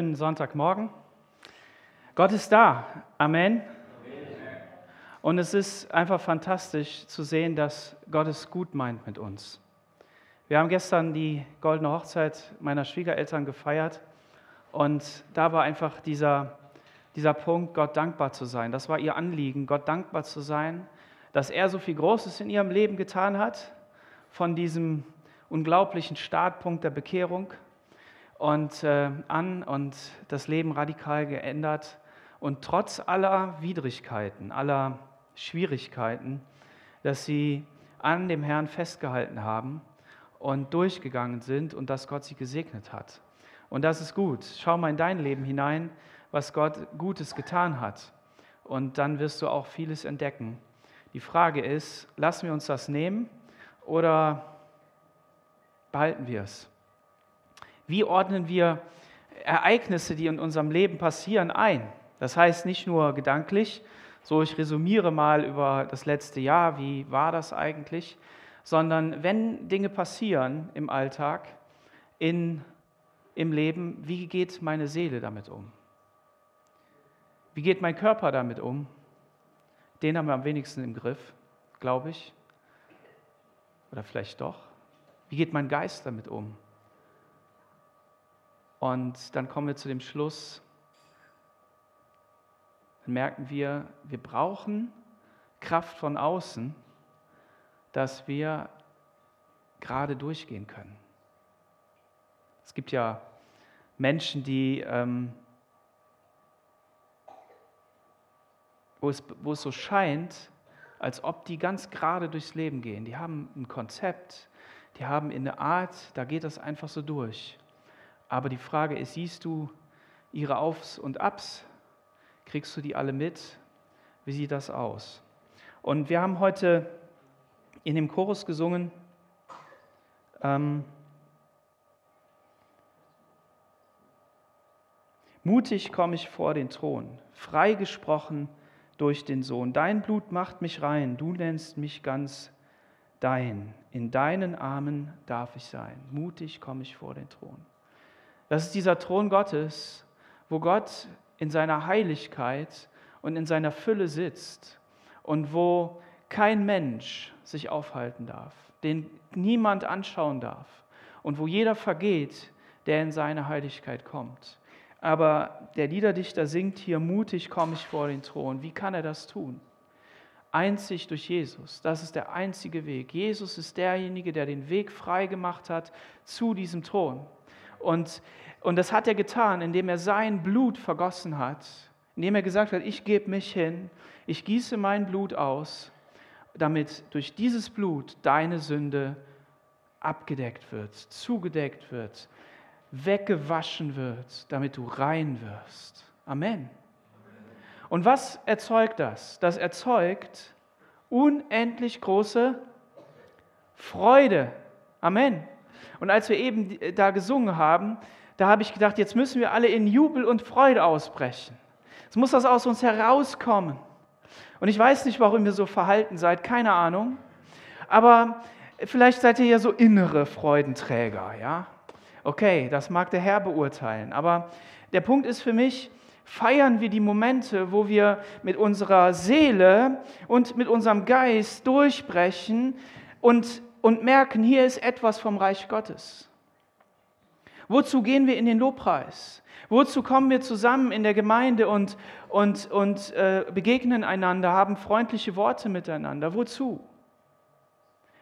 Schönen Sonntagmorgen. Gott ist da. Amen. Und es ist einfach fantastisch zu sehen, dass Gott es gut meint mit uns. Wir haben gestern die goldene Hochzeit meiner Schwiegereltern gefeiert und da war einfach dieser, dieser Punkt, Gott dankbar zu sein. Das war ihr Anliegen, Gott dankbar zu sein, dass er so viel Großes in ihrem Leben getan hat, von diesem unglaublichen Startpunkt der Bekehrung und äh, an und das Leben radikal geändert. Und trotz aller Widrigkeiten, aller Schwierigkeiten, dass sie an dem Herrn festgehalten haben und durchgegangen sind und dass Gott sie gesegnet hat. Und das ist gut. Schau mal in dein Leben hinein, was Gott Gutes getan hat. Und dann wirst du auch vieles entdecken. Die Frage ist, lassen wir uns das nehmen oder behalten wir es? Wie ordnen wir Ereignisse, die in unserem Leben passieren, ein? Das heißt nicht nur gedanklich, so ich resümiere mal über das letzte Jahr, wie war das eigentlich, sondern wenn Dinge passieren im Alltag, in, im Leben, wie geht meine Seele damit um? Wie geht mein Körper damit um? Den haben wir am wenigsten im Griff, glaube ich. Oder vielleicht doch. Wie geht mein Geist damit um? Und dann kommen wir zu dem Schluss, dann merken wir, wir brauchen Kraft von außen, dass wir gerade durchgehen können. Es gibt ja Menschen, die, ähm, wo, es, wo es so scheint, als ob die ganz gerade durchs Leben gehen. Die haben ein Konzept, die haben eine Art, da geht das einfach so durch. Aber die Frage ist, siehst du ihre Aufs und Abs? Kriegst du die alle mit? Wie sieht das aus? Und wir haben heute in dem Chorus gesungen, ähm, Mutig komme ich vor den Thron, frei gesprochen durch den Sohn. Dein Blut macht mich rein, du nennst mich ganz dein. In deinen Armen darf ich sein. Mutig komme ich vor den Thron. Das ist dieser Thron Gottes, wo Gott in seiner Heiligkeit und in seiner Fülle sitzt und wo kein Mensch sich aufhalten darf, den niemand anschauen darf und wo jeder vergeht, der in seine Heiligkeit kommt. Aber der Liederdichter singt hier, mutig komme ich vor den Thron. Wie kann er das tun? Einzig durch Jesus. Das ist der einzige Weg. Jesus ist derjenige, der den Weg frei gemacht hat zu diesem Thron. Und, und das hat er getan, indem er sein Blut vergossen hat, indem er gesagt hat, ich gebe mich hin, ich gieße mein Blut aus, damit durch dieses Blut deine Sünde abgedeckt wird, zugedeckt wird, weggewaschen wird, damit du rein wirst. Amen. Und was erzeugt das? Das erzeugt unendlich große Freude. Amen. Und als wir eben da gesungen haben, da habe ich gedacht, jetzt müssen wir alle in Jubel und Freude ausbrechen. Jetzt muss das aus uns herauskommen. Und ich weiß nicht, warum ihr so verhalten seid, keine Ahnung. Aber vielleicht seid ihr ja so innere Freudenträger, ja? Okay, das mag der Herr beurteilen. Aber der Punkt ist für mich, feiern wir die Momente, wo wir mit unserer Seele und mit unserem Geist durchbrechen und und merken, hier ist etwas vom Reich Gottes. Wozu gehen wir in den Lobpreis? Wozu kommen wir zusammen in der Gemeinde und, und, und äh, begegnen einander, haben freundliche Worte miteinander? Wozu?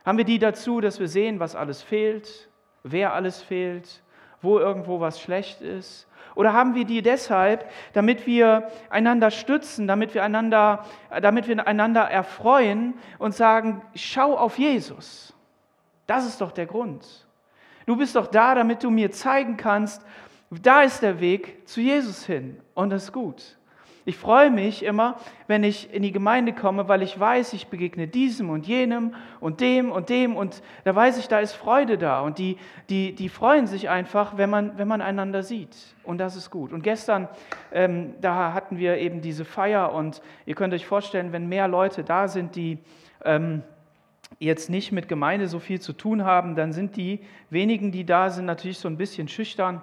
Haben wir die dazu, dass wir sehen, was alles fehlt, wer alles fehlt, wo irgendwo was schlecht ist? Oder haben wir die deshalb, damit wir einander stützen, damit wir einander, damit wir einander erfreuen und sagen, schau auf Jesus. Das ist doch der Grund. Du bist doch da, damit du mir zeigen kannst, da ist der Weg zu Jesus hin. Und das ist gut. Ich freue mich immer, wenn ich in die Gemeinde komme, weil ich weiß, ich begegne diesem und jenem und dem und dem und da weiß ich, da ist Freude da und die, die, die freuen sich einfach, wenn man, wenn man einander sieht und das ist gut. Und gestern, ähm, da hatten wir eben diese Feier und ihr könnt euch vorstellen, wenn mehr Leute da sind, die... Ähm, jetzt nicht mit Gemeinde so viel zu tun haben, dann sind die wenigen, die da sind, natürlich so ein bisschen schüchtern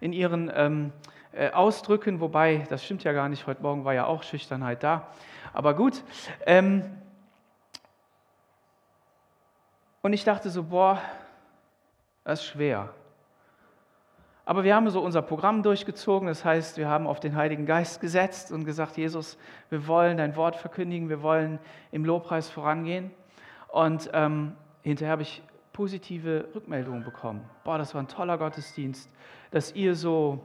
in ihren, ähm, äh, ausdrücken, wobei das stimmt ja gar nicht, heute Morgen war ja auch Schüchternheit da. Aber gut. Ähm, und ich dachte so, boah, das ist schwer. Aber wir haben so unser Programm durchgezogen, das heißt, wir haben auf den Heiligen Geist gesetzt und gesagt, Jesus, wir wollen dein Wort verkündigen, wir wollen im Lobpreis vorangehen. Und ähm, hinterher habe ich positive Rückmeldungen bekommen. Boah, das war ein toller Gottesdienst, dass ihr so,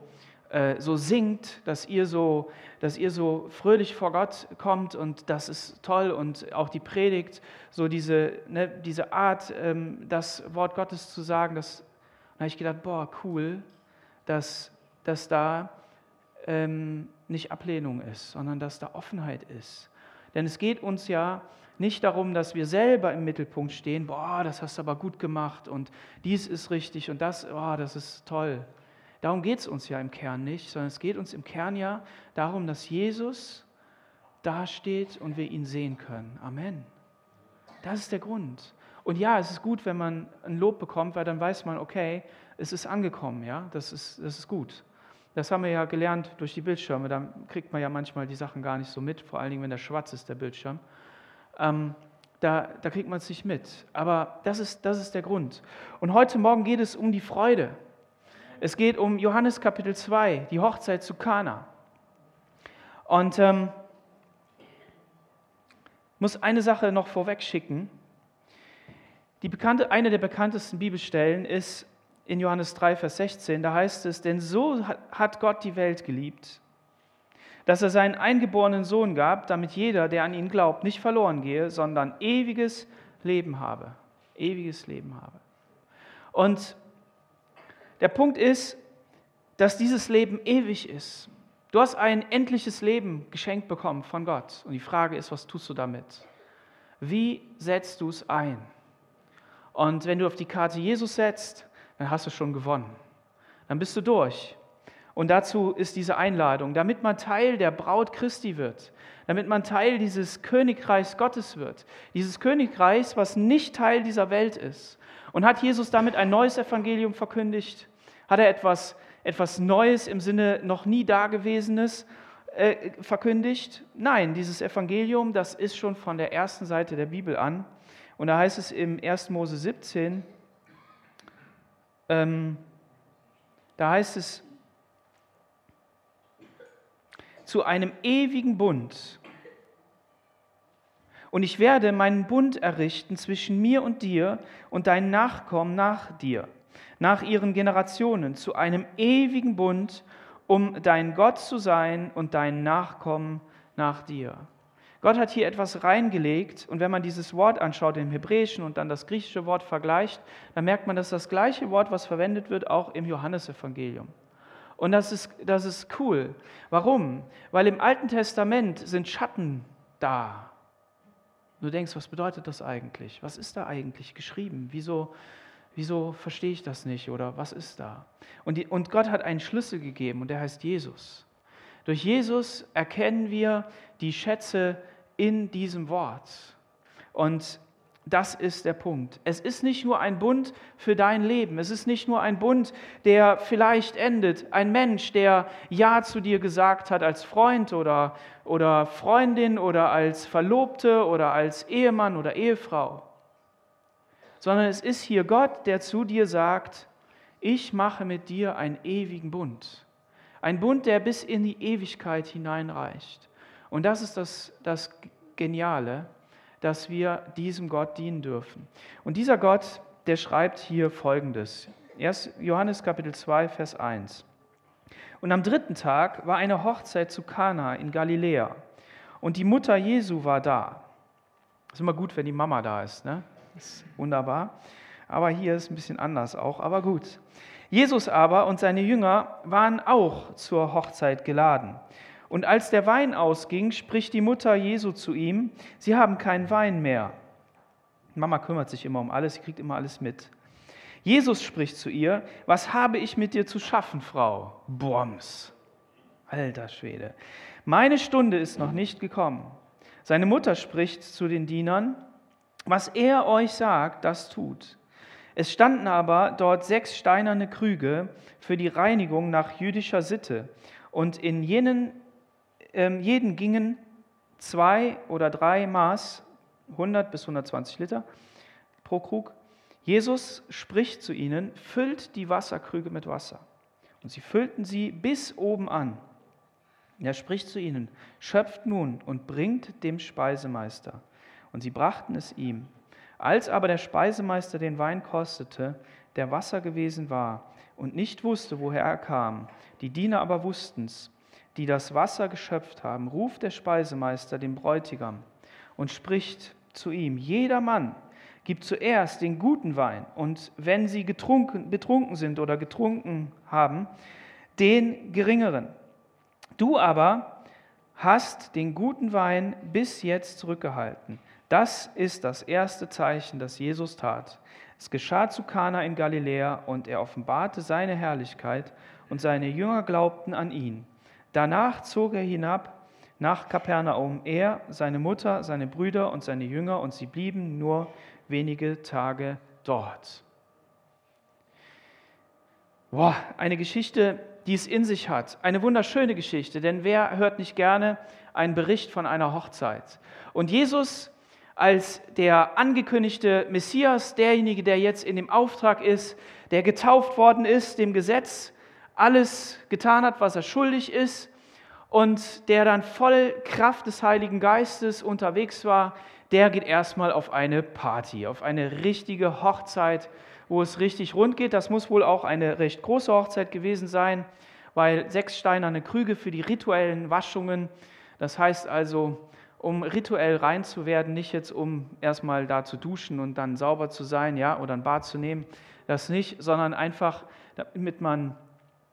äh, so singt, dass ihr so, dass ihr so fröhlich vor Gott kommt und das ist toll und auch die Predigt, so diese, ne, diese Art, ähm, das Wort Gottes zu sagen, das, da habe ich gedacht, boah, cool, dass, dass da ähm, nicht Ablehnung ist, sondern dass da Offenheit ist. Denn es geht uns ja nicht darum, dass wir selber im Mittelpunkt stehen, boah, das hast du aber gut gemacht und dies ist richtig und das, boah, das ist toll. Darum geht es uns ja im Kern nicht, sondern es geht uns im Kern ja darum, dass Jesus dasteht und wir ihn sehen können. Amen. Das ist der Grund. Und ja, es ist gut, wenn man ein Lob bekommt, weil dann weiß man, okay, es ist angekommen, ja, das ist, das ist gut. Das haben wir ja gelernt durch die Bildschirme, da kriegt man ja manchmal die Sachen gar nicht so mit, vor allen Dingen, wenn der schwarz ist, der Bildschirm. Ähm, da, da kriegt man es nicht mit. Aber das ist, das ist der Grund. Und heute Morgen geht es um die Freude. Es geht um Johannes Kapitel 2, die Hochzeit zu Kana. Und ähm, muss eine Sache noch vorweg schicken. Die bekannte, eine der bekanntesten Bibelstellen ist in Johannes 3, Vers 16. Da heißt es, denn so hat Gott die Welt geliebt, dass er seinen eingeborenen Sohn gab, damit jeder, der an ihn glaubt, nicht verloren gehe, sondern ewiges Leben habe. Ewiges Leben habe. Und der Punkt ist, dass dieses Leben ewig ist. Du hast ein endliches Leben geschenkt bekommen von Gott. Und die Frage ist, was tust du damit? Wie setzt du es ein? Und wenn du auf die Karte Jesus setzt, dann hast du schon gewonnen. Dann bist du durch. Und dazu ist diese Einladung, damit man Teil der Braut Christi wird, damit man Teil dieses Königreichs Gottes wird, dieses Königreichs, was nicht Teil dieser Welt ist. Und hat Jesus damit ein neues Evangelium verkündigt? Hat er etwas, etwas Neues im Sinne noch nie Dagewesenes äh, verkündigt? Nein, dieses Evangelium, das ist schon von der ersten Seite der Bibel an. Und da heißt es im 1. Mose 17, ähm, da heißt es, zu einem ewigen Bund. Und ich werde meinen Bund errichten zwischen mir und dir und deinen Nachkommen nach dir, nach ihren Generationen, zu einem ewigen Bund, um dein Gott zu sein und dein Nachkommen nach dir. Gott hat hier etwas reingelegt und wenn man dieses Wort anschaut im Hebräischen und dann das griechische Wort vergleicht, dann merkt man, dass das gleiche Wort, was verwendet wird, auch im Johannesevangelium. Und das ist, das ist cool. Warum? Weil im Alten Testament sind Schatten da. Du denkst, was bedeutet das eigentlich? Was ist da eigentlich geschrieben? Wieso, wieso verstehe ich das nicht? Oder was ist da? Und, die, und Gott hat einen Schlüssel gegeben und der heißt Jesus. Durch Jesus erkennen wir die Schätze in diesem Wort. Und das ist der Punkt. Es ist nicht nur ein Bund für dein Leben. Es ist nicht nur ein Bund, der vielleicht endet. Ein Mensch, der Ja zu dir gesagt hat als Freund oder, oder Freundin oder als Verlobte oder als Ehemann oder Ehefrau. Sondern es ist hier Gott, der zu dir sagt, ich mache mit dir einen ewigen Bund. Ein Bund, der bis in die Ewigkeit hineinreicht. Und das ist das, das Geniale dass wir diesem Gott dienen dürfen. Und dieser Gott, der schreibt hier Folgendes. 1. Johannes Kapitel 2, Vers 1. Und am dritten Tag war eine Hochzeit zu Kana in Galiläa. Und die Mutter Jesu war da. Ist immer gut, wenn die Mama da ist. Ne? Ist wunderbar. Aber hier ist ein bisschen anders auch, aber gut. Jesus aber und seine Jünger waren auch zur Hochzeit geladen. Und als der Wein ausging, spricht die Mutter Jesu zu ihm, sie haben keinen Wein mehr. Mama kümmert sich immer um alles, sie kriegt immer alles mit. Jesus spricht zu ihr, was habe ich mit dir zu schaffen, Frau? Boms. Alter Schwede. Meine Stunde ist noch nicht gekommen. Seine Mutter spricht zu den Dienern, was er euch sagt, das tut. Es standen aber dort sechs steinerne Krüge für die Reinigung nach jüdischer Sitte Und in jenen, jeden gingen zwei oder drei Maß, 100 bis 120 Liter pro Krug. Jesus spricht zu ihnen, füllt die Wasserkrüge mit Wasser. Und sie füllten sie bis oben an. Er spricht zu ihnen, schöpft nun und bringt dem Speisemeister. Und sie brachten es ihm. Als aber der Speisemeister den Wein kostete, der Wasser gewesen war, und nicht wusste, woher er kam, die Diener aber wussten's, die das Wasser geschöpft haben, ruft der Speisemeister den Bräutigam und spricht zu ihm, jeder Mann gibt zuerst den guten Wein, und wenn sie getrunken, betrunken sind oder getrunken haben, den geringeren. Du aber hast den guten Wein bis jetzt zurückgehalten. Das ist das erste Zeichen, das Jesus tat. Es geschah zu Kana in Galiläa und er offenbarte seine Herrlichkeit und seine Jünger glaubten an ihn. Danach zog er hinab nach Kapernaum, er, seine Mutter, seine Brüder und seine Jünger und sie blieben nur wenige Tage dort. Boah, eine Geschichte, die es in sich hat. Eine wunderschöne Geschichte, denn wer hört nicht gerne einen Bericht von einer Hochzeit? Und Jesus als der angekündigte Messias, derjenige, der jetzt in dem Auftrag ist, der getauft worden ist, dem Gesetz alles getan hat, was er schuldig ist und der dann voll Kraft des Heiligen Geistes unterwegs war, der geht erstmal auf eine Party, auf eine richtige Hochzeit, wo es richtig rund geht. Das muss wohl auch eine recht große Hochzeit gewesen sein, weil sechs steinerne Krüge für die rituellen Waschungen, das heißt also, um rituell rein zu werden, nicht jetzt um erstmal da zu duschen und dann sauber zu sein, ja, oder ein Bad zu nehmen, das nicht, sondern einfach, damit man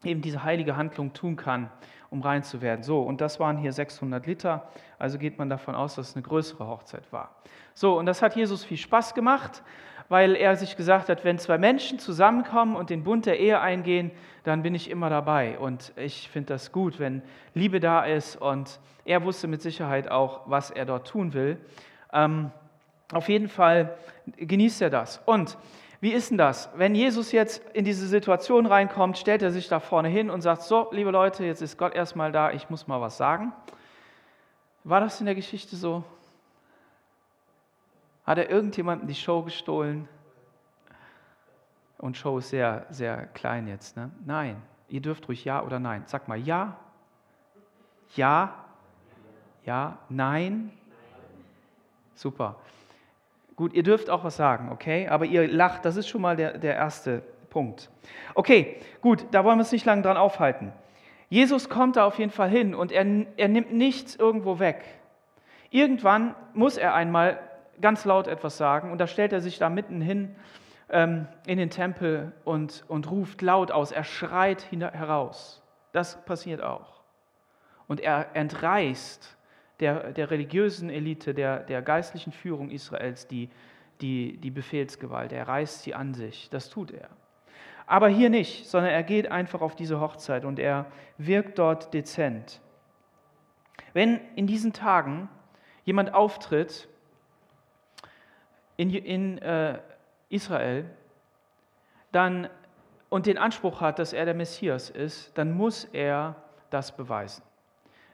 eben diese heilige Handlung tun kann, um rein zu werden. So, und das waren hier 600 Liter, also geht man davon aus, dass es eine größere Hochzeit war. So, und das hat Jesus viel Spaß gemacht weil er sich gesagt hat, wenn zwei Menschen zusammenkommen und den Bund der Ehe eingehen, dann bin ich immer dabei. Und ich finde das gut, wenn Liebe da ist. Und er wusste mit Sicherheit auch, was er dort tun will. Ähm, auf jeden Fall genießt er das. Und wie ist denn das? Wenn Jesus jetzt in diese Situation reinkommt, stellt er sich da vorne hin und sagt, so, liebe Leute, jetzt ist Gott erstmal da, ich muss mal was sagen. War das in der Geschichte so? Hat er irgendjemandem die Show gestohlen? Und Show ist sehr, sehr klein jetzt. Ne? Nein. Ihr dürft ruhig Ja oder Nein. Sag mal Ja. Ja. Ja. Nein. Super. Gut, ihr dürft auch was sagen, okay? Aber ihr lacht, das ist schon mal der, der erste Punkt. Okay, gut, da wollen wir uns nicht lange dran aufhalten. Jesus kommt da auf jeden Fall hin und er, er nimmt nichts irgendwo weg. Irgendwann muss er einmal ganz laut etwas sagen und da stellt er sich da mitten hin ähm, in den Tempel und, und ruft laut aus, er schreit heraus. Das passiert auch. Und er entreißt der, der religiösen Elite, der, der geistlichen Führung Israels die, die, die Befehlsgewalt. Er reißt sie an sich. Das tut er. Aber hier nicht, sondern er geht einfach auf diese Hochzeit und er wirkt dort dezent. Wenn in diesen Tagen jemand auftritt, in, in äh, Israel dann, und den Anspruch hat, dass er der Messias ist, dann muss er das beweisen.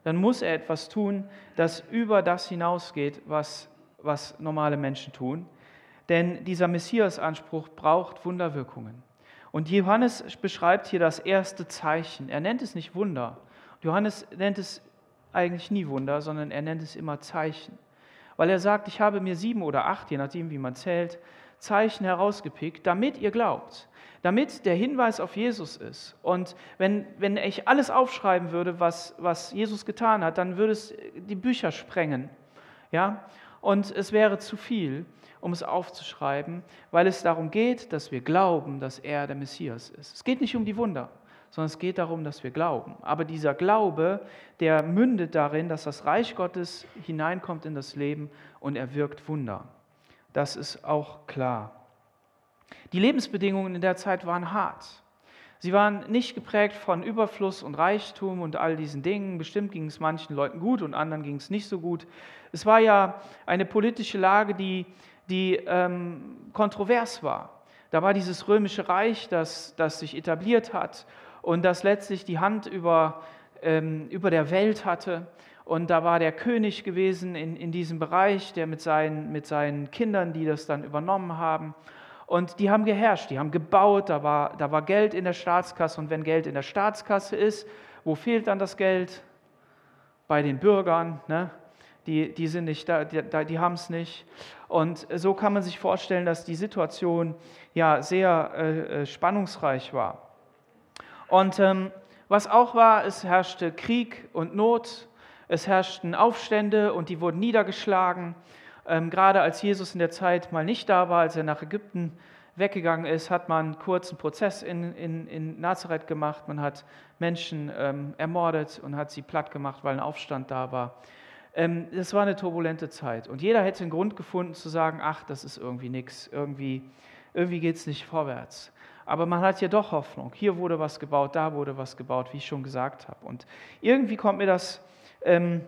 Dann muss er etwas tun, das über das hinausgeht, was, was normale Menschen tun. Denn dieser Messias-Anspruch braucht Wunderwirkungen. Und Johannes beschreibt hier das erste Zeichen. Er nennt es nicht Wunder. Johannes nennt es eigentlich nie Wunder, sondern er nennt es immer Zeichen weil er sagt, ich habe mir sieben oder acht, je nachdem wie man zählt, Zeichen herausgepickt, damit ihr glaubt, damit der Hinweis auf Jesus ist. Und wenn, wenn ich alles aufschreiben würde, was, was Jesus getan hat, dann würde es die Bücher sprengen. Ja? Und es wäre zu viel, um es aufzuschreiben, weil es darum geht, dass wir glauben, dass er der Messias ist. Es geht nicht um die Wunder sondern es geht darum, dass wir glauben. Aber dieser Glaube, der mündet darin, dass das Reich Gottes hineinkommt in das Leben und er wirkt Wunder. Das ist auch klar. Die Lebensbedingungen in der Zeit waren hart. Sie waren nicht geprägt von Überfluss und Reichtum und all diesen Dingen. Bestimmt ging es manchen Leuten gut und anderen ging es nicht so gut. Es war ja eine politische Lage, die, die ähm, kontrovers war. Da war dieses römische Reich, das, das sich etabliert hat und das letztlich die Hand über ähm, über der Welt hatte. Und da war der König gewesen in, in diesem Bereich, der mit seinen, mit seinen Kindern, die das dann übernommen haben. Und die haben geherrscht, die haben gebaut, da war, da war Geld in der Staatskasse. Und wenn Geld in der Staatskasse ist, wo fehlt dann das Geld? Bei den Bürgern. Ne? Die, die sind nicht da, die, die haben es nicht. Und so kann man sich vorstellen, dass die Situation ja sehr äh, äh, spannungsreich war. Und ähm, was auch war, es herrschte Krieg und Not, es herrschten Aufstände und die wurden niedergeschlagen. Ähm, gerade als Jesus in der Zeit mal nicht da war, als er nach Ägypten weggegangen ist, hat man einen kurzen Prozess in, in, in Nazareth gemacht. Man hat Menschen ähm, ermordet und hat sie platt gemacht, weil ein Aufstand da war. Ähm, war eine turbulente Zeit. Und jeder hätte einen Grund gefunden zu sagen, ach, das ist irgendwie nichts, irgendwie, irgendwie geht es nicht vorwärts. Aber man hat ja doch Hoffnung. Hier wurde was gebaut, da wurde was gebaut, wie ich schon gesagt habe. Und irgendwie kommt mir das, ähm,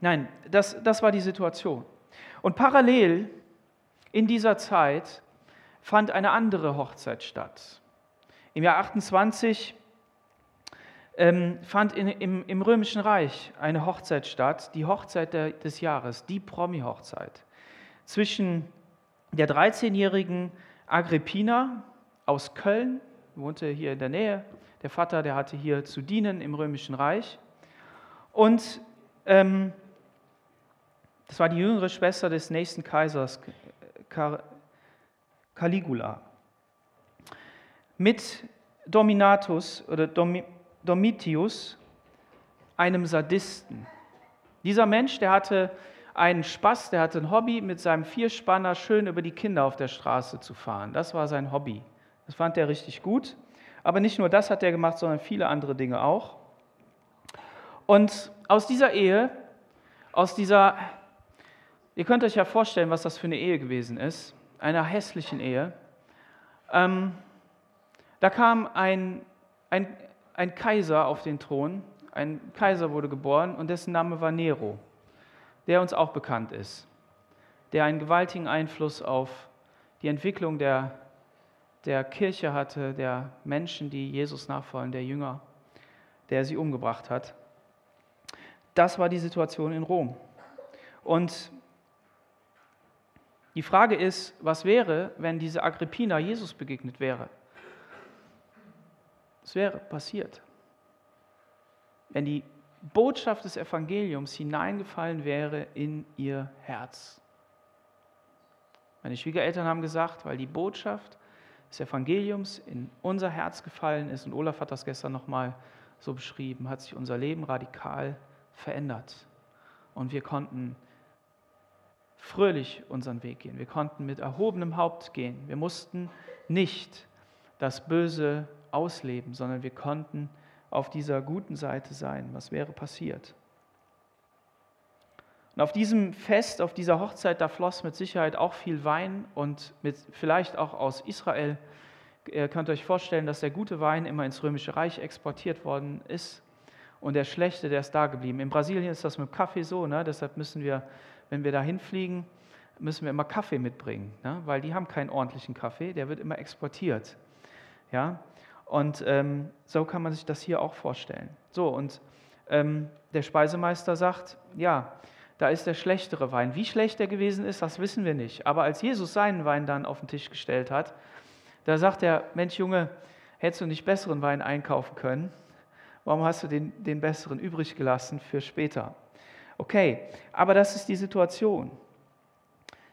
nein, das, das war die Situation. Und parallel in dieser Zeit fand eine andere Hochzeit statt. Im Jahr 28 ähm, fand in, im, im, Römischen Reich eine Hochzeit statt, die Hochzeit der, des Jahres, die Promi-Hochzeit, zwischen der 13-jährigen Agrippina aus Köln, wohnte hier in der Nähe, der Vater, der hatte hier zu dienen im Römischen Reich, und ähm, das war die jüngere Schwester des nächsten Kaisers, Caligula. Mit Dominatus oder Domitius, einem Sadisten. Dieser Mensch, der hatte einen Spaß, der hatte ein Hobby, mit seinem Vierspanner schön über die Kinder auf der Straße zu fahren. Das war sein Hobby. Das fand er richtig gut. Aber nicht nur das hat er gemacht, sondern viele andere Dinge auch. Und aus dieser Ehe, aus dieser Ihr könnt euch ja vorstellen, was das für eine Ehe gewesen ist, einer hässlichen Ehe. Ähm, da kam ein, ein, ein Kaiser auf den Thron, ein Kaiser wurde geboren und dessen Name war Nero, der uns auch bekannt ist, der einen gewaltigen Einfluss auf die Entwicklung der, der Kirche hatte, der Menschen, die Jesus nachfolgen, der Jünger, der sie umgebracht hat. Das war die Situation in Rom. Und die Frage ist, was wäre, wenn diese Agrippina Jesus begegnet wäre? Was wäre passiert? Wenn die Botschaft des Evangeliums hineingefallen wäre in ihr Herz. Meine Schwiegereltern haben gesagt, weil die Botschaft des Evangeliums in unser Herz gefallen ist, und Olaf hat das gestern nochmal so beschrieben, hat sich unser Leben radikal verändert. Und wir konnten fröhlich unseren Weg gehen. Wir konnten mit erhobenem Haupt gehen. Wir mussten nicht das Böse ausleben, sondern wir konnten auf dieser guten Seite sein. Was wäre passiert? Und auf diesem Fest, auf dieser Hochzeit, da floss mit Sicherheit auch viel Wein und mit, vielleicht auch aus Israel. Ihr könnt euch vorstellen, dass der gute Wein immer ins Römische Reich exportiert worden ist und der schlechte, der ist da geblieben. In Brasilien ist das mit Kaffee so, ne? deshalb müssen wir wenn wir da hinfliegen, müssen wir immer Kaffee mitbringen, ne? weil die haben keinen ordentlichen Kaffee, der wird immer exportiert. Ja? Und ähm, so kann man sich das hier auch vorstellen. So, und ähm, der Speisemeister sagt, ja, da ist der schlechtere Wein. Wie schlecht der gewesen ist, das wissen wir nicht. Aber als Jesus seinen Wein dann auf den Tisch gestellt hat, da sagt er, Mensch Junge, hättest du nicht besseren Wein einkaufen können? Warum hast du den, den besseren übrig gelassen für später? Okay, aber das ist die Situation.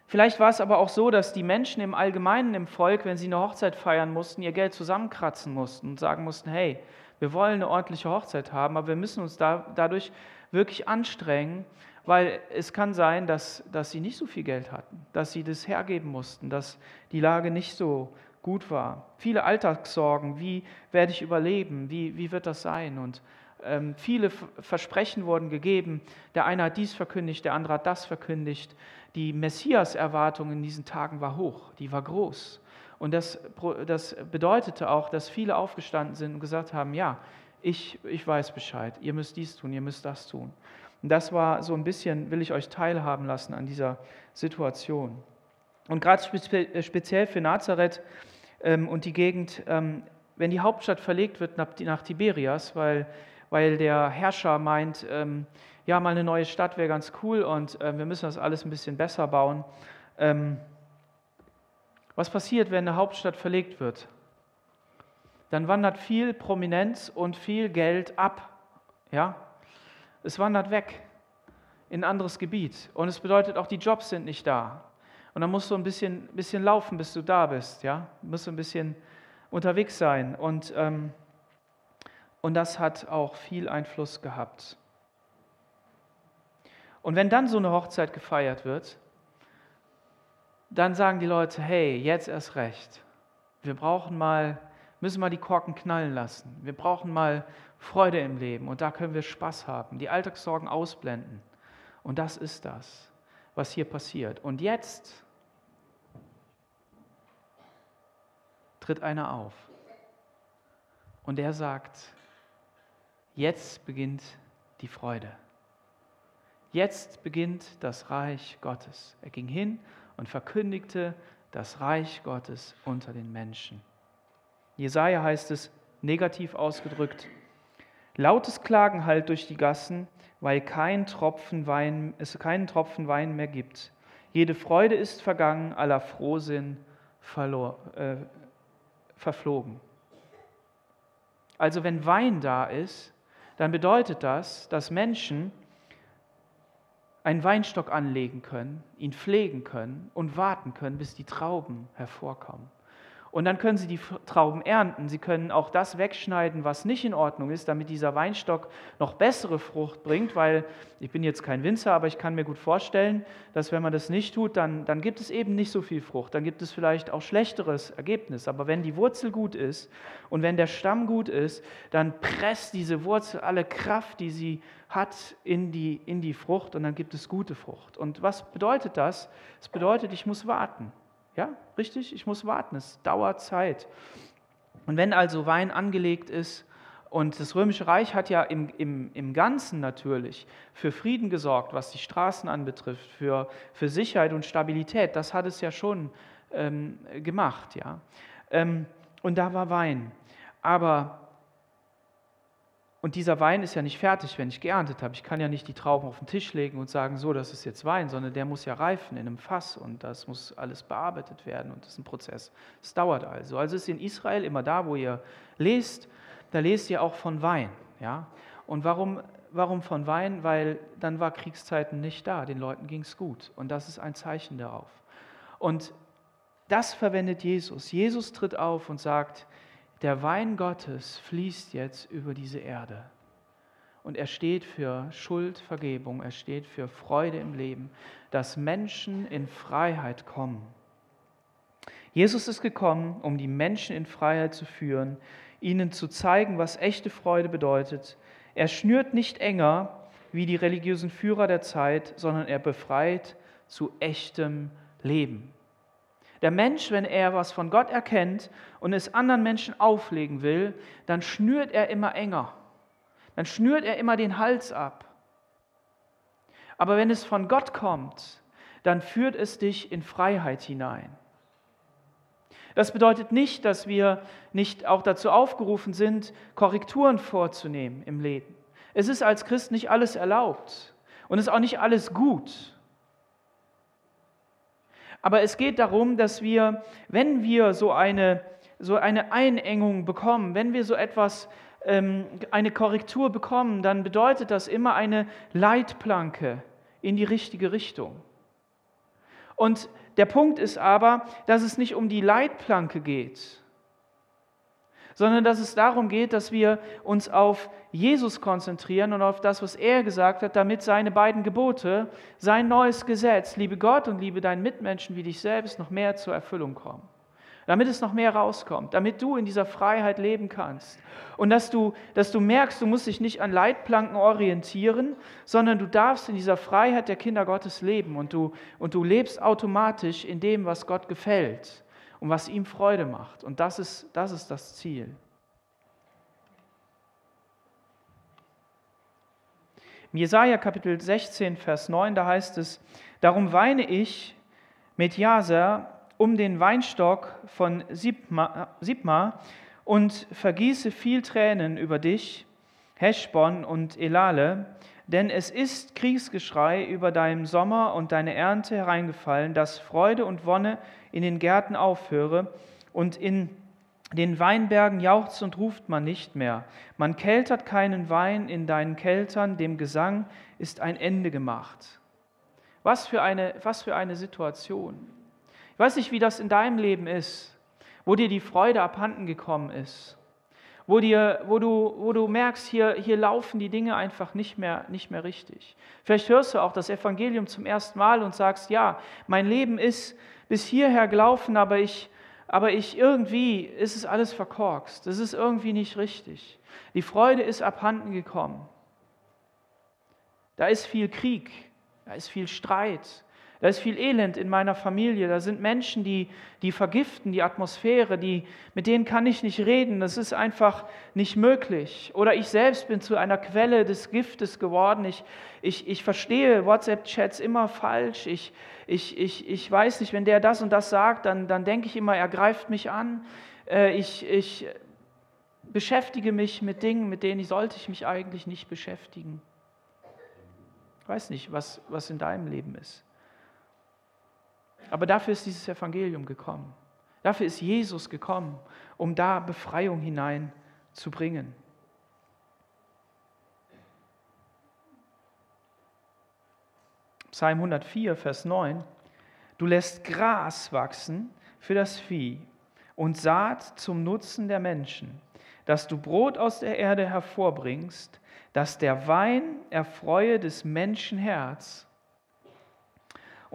Vielleicht war es aber auch so, dass die Menschen im Allgemeinen im Volk, wenn sie eine Hochzeit feiern mussten, ihr Geld zusammenkratzen mussten und sagen mussten, hey, wir wollen eine ordentliche Hochzeit haben, aber wir müssen uns da, dadurch wirklich anstrengen, weil es kann sein, dass, dass sie nicht so viel Geld hatten, dass sie das hergeben mussten, dass die Lage nicht so gut war. Viele Alltagssorgen, wie werde ich überleben, wie, wie wird das sein? Und ähm, viele Versprechen wurden gegeben. Der eine hat dies verkündigt, der andere hat das verkündigt. Die Messias-Erwartung in diesen Tagen war hoch, die war groß. Und das, das bedeutete auch, dass viele aufgestanden sind und gesagt haben, ja, ich, ich weiß Bescheid, ihr müsst dies tun, ihr müsst das tun. Und das war so ein bisschen, will ich euch teilhaben lassen an dieser Situation. Und gerade speziell für Nazareth und die Gegend, ähm, wenn die Hauptstadt verlegt wird nach, Tiberias, weil weil der Herrscher meint, ähm, ja, mal eine neue Stadt wäre ganz cool und äh, wir müssen das alles ein bisschen besser bauen. Ähm, was passiert, wenn eine Hauptstadt verlegt wird? Dann wandert viel Prominenz und viel Geld ab. Ja? Es wandert weg in ein anderes Gebiet. Und es bedeutet auch, die Jobs sind nicht da. Und dann musst du ein bisschen, bisschen laufen, bis du da bist. Ja? Du musst ein bisschen unterwegs sein. Und, ähm, und das hat auch viel Einfluss gehabt. Und wenn dann so eine Hochzeit gefeiert wird, dann sagen die Leute, hey, jetzt erst recht. Wir brauchen mal, müssen mal die Korken knallen lassen. Wir brauchen mal Freude im Leben und da können wir Spaß haben, die Alltagssorgen ausblenden. Und das ist das, was hier passiert. Und jetzt tritt einer auf. Und er sagt, jetzt beginnt die Freude. Jetzt beginnt das Reich Gottes. Er ging hin und verkündigte das Reich Gottes unter den Menschen. Jesaja heißt es negativ ausgedrückt: Lautes Klagen halt durch die Gassen, weil kein Tropfen Wein, es keinen Tropfen Wein mehr gibt. Jede Freude ist vergangen, aller Frohsinn verlor, äh, verflogen. Also wenn Wein da ist, dann bedeutet das, dass Menschen einen Weinstock anlegen können, ihn pflegen können und warten können, bis die Trauben hervorkommen. Und dann können sie die Trauben ernten. Sie können auch das wegschneiden, was nicht in Ordnung ist, damit dieser Weinstock noch bessere Frucht bringt, weil ich bin jetzt kein Winzer, aber ich kann mir gut vorstellen, dass wenn man das nicht tut, dann, dann gibt es eben nicht so viel Frucht. Dann gibt es vielleicht auch schlechteres Ergebnis. Aber wenn die Wurzel gut ist und wenn der Stamm gut ist, dann presst diese Wurzel alle Kraft, die sie hat, in die, in die Frucht und dann gibt es gute Frucht. Und was bedeutet das? Es bedeutet, ich muss warten. Ja, richtig? Ich muss warten. Es dauert Zeit. Und wenn also Wein angelegt ist, und das Römische Reich hat ja im, im, im Ganzen natürlich für Frieden gesorgt, was die Straßen anbetrifft, für, für Sicherheit und Stabilität. Das hat es ja schon ähm, gemacht. Ja? Ähm, und da war Wein. Aber und dieser Wein ist ja nicht fertig, wenn ich geerntet habe. Ich kann ja nicht die Trauben auf den Tisch legen und sagen, so, das ist jetzt Wein, sondern der muss ja reifen in einem Fass und das muss alles bearbeitet werden und das ist ein Prozess. Es dauert also. Also ist in Israel immer da, wo ihr lest, da lest ihr auch von Wein. Ja? Und warum, warum von Wein? Weil dann war Kriegszeiten nicht da, den Leuten ging es gut und das ist ein Zeichen darauf. Und das verwendet Jesus. Jesus tritt auf und sagt, der Wein Gottes fließt jetzt über diese Erde. Und er steht für Schuldvergebung, er steht für Freude im Leben, dass Menschen in Freiheit kommen. Jesus ist gekommen, um die Menschen in Freiheit zu führen, ihnen zu zeigen, was echte Freude bedeutet. Er schnürt nicht enger wie die religiösen Führer der Zeit, sondern er befreit zu echtem Leben. Der Mensch, wenn er was von Gott erkennt und es anderen Menschen auflegen will, dann schnürt er immer enger. Dann schnürt er immer den Hals ab. Aber wenn es von Gott kommt, dann führt es dich in Freiheit hinein. Das bedeutet nicht, dass wir nicht auch dazu aufgerufen sind, Korrekturen vorzunehmen im Leben. Es ist als Christ nicht alles erlaubt und es ist auch nicht alles gut. Aber es geht darum, dass wir, wenn wir so eine, so eine Einengung bekommen, wenn wir so etwas, ähm, eine Korrektur bekommen, dann bedeutet das immer eine Leitplanke in die richtige Richtung. Und der Punkt ist aber, dass es nicht um die Leitplanke geht, sondern dass es darum geht, dass wir uns auf Jesus konzentrieren und auf das, was er gesagt hat, damit seine beiden Gebote, sein neues Gesetz, liebe Gott und liebe deinen Mitmenschen wie dich selbst, noch mehr zur Erfüllung kommen. Damit es noch mehr rauskommt, damit du in dieser Freiheit leben kannst. Und dass du, dass du merkst, du musst dich nicht an Leitplanken orientieren, sondern du darfst in dieser Freiheit der Kinder Gottes leben und du, und du lebst automatisch in dem, was Gott gefällt und was ihm Freude macht. Und das ist das, ist das Ziel. Jesaja Kapitel 16, Vers 9, da heißt es: Darum weine ich mit Jaser um den Weinstock von Sibma und vergieße viel Tränen über dich, Heschbon und Elale, denn es ist Kriegsgeschrei über deinem Sommer und deine Ernte hereingefallen, dass Freude und Wonne in den Gärten aufhöre und in den Weinbergen jauchzt und ruft man nicht mehr. Man keltert keinen Wein in deinen Keltern, dem Gesang ist ein Ende gemacht. Was für eine, was für eine Situation. Ich weiß nicht, wie das in deinem Leben ist, wo dir die Freude abhanden gekommen ist wo, dir, wo, du, wo du merkst, hier, hier laufen die Dinge einfach nicht mehr, nicht mehr richtig. Vielleicht hörst du auch das Evangelium zum ersten Mal und sagst, ja, mein Leben ist bis hierher gelaufen, aber ich, aber ich irgendwie ist es alles verkorkst. Das ist irgendwie nicht richtig. Die Freude ist abhanden gekommen. Da ist viel Krieg, da ist viel Streit, da ist viel Elend in meiner Familie. Da sind Menschen, die, die vergiften die Atmosphäre, die, mit denen kann ich nicht reden. Das ist einfach nicht möglich. Oder ich selbst bin zu einer Quelle des Giftes geworden. Ich, ich, ich verstehe WhatsApp-Chats immer falsch. Ich, ich, ich, ich weiß nicht, wenn der das und das sagt, dann, dann denke ich immer, er greift mich an. Äh, ich, ich beschäftige mich mit Dingen, mit denen sollte ich mich eigentlich nicht beschäftigen. Ich weiß nicht, was, was in deinem Leben ist. Aber dafür ist dieses Evangelium gekommen. Dafür ist Jesus gekommen, um da Befreiung hineinzubringen. Psalm 104, Vers 9. Du lässt Gras wachsen für das Vieh und Saat zum Nutzen der Menschen, dass du Brot aus der Erde hervorbringst, dass der Wein erfreue des Menschen Herz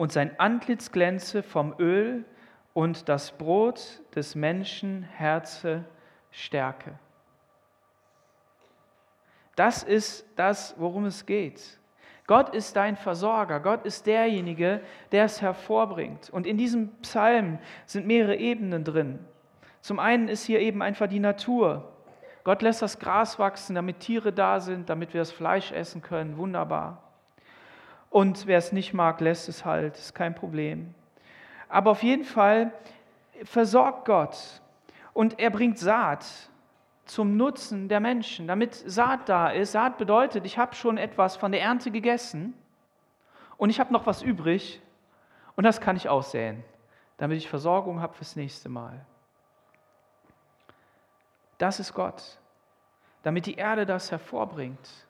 und sein Antlitz glänze vom Öl und das Brot des Menschen Herze stärke. Das ist das, worum es geht. Gott ist dein Versorger, Gott ist derjenige, der es hervorbringt. Und in diesem Psalm sind mehrere Ebenen drin. Zum einen ist hier eben einfach die Natur. Gott lässt das Gras wachsen, damit Tiere da sind, damit wir das Fleisch essen können. Wunderbar. Und wer es nicht mag, lässt es halt, ist kein Problem. Aber auf jeden Fall versorgt Gott und er bringt Saat zum Nutzen der Menschen, damit Saat da ist. Saat bedeutet, ich habe schon etwas von der Ernte gegessen und ich habe noch was übrig und das kann ich aussäen, damit ich Versorgung habe fürs nächste Mal. Das ist Gott, damit die Erde das hervorbringt.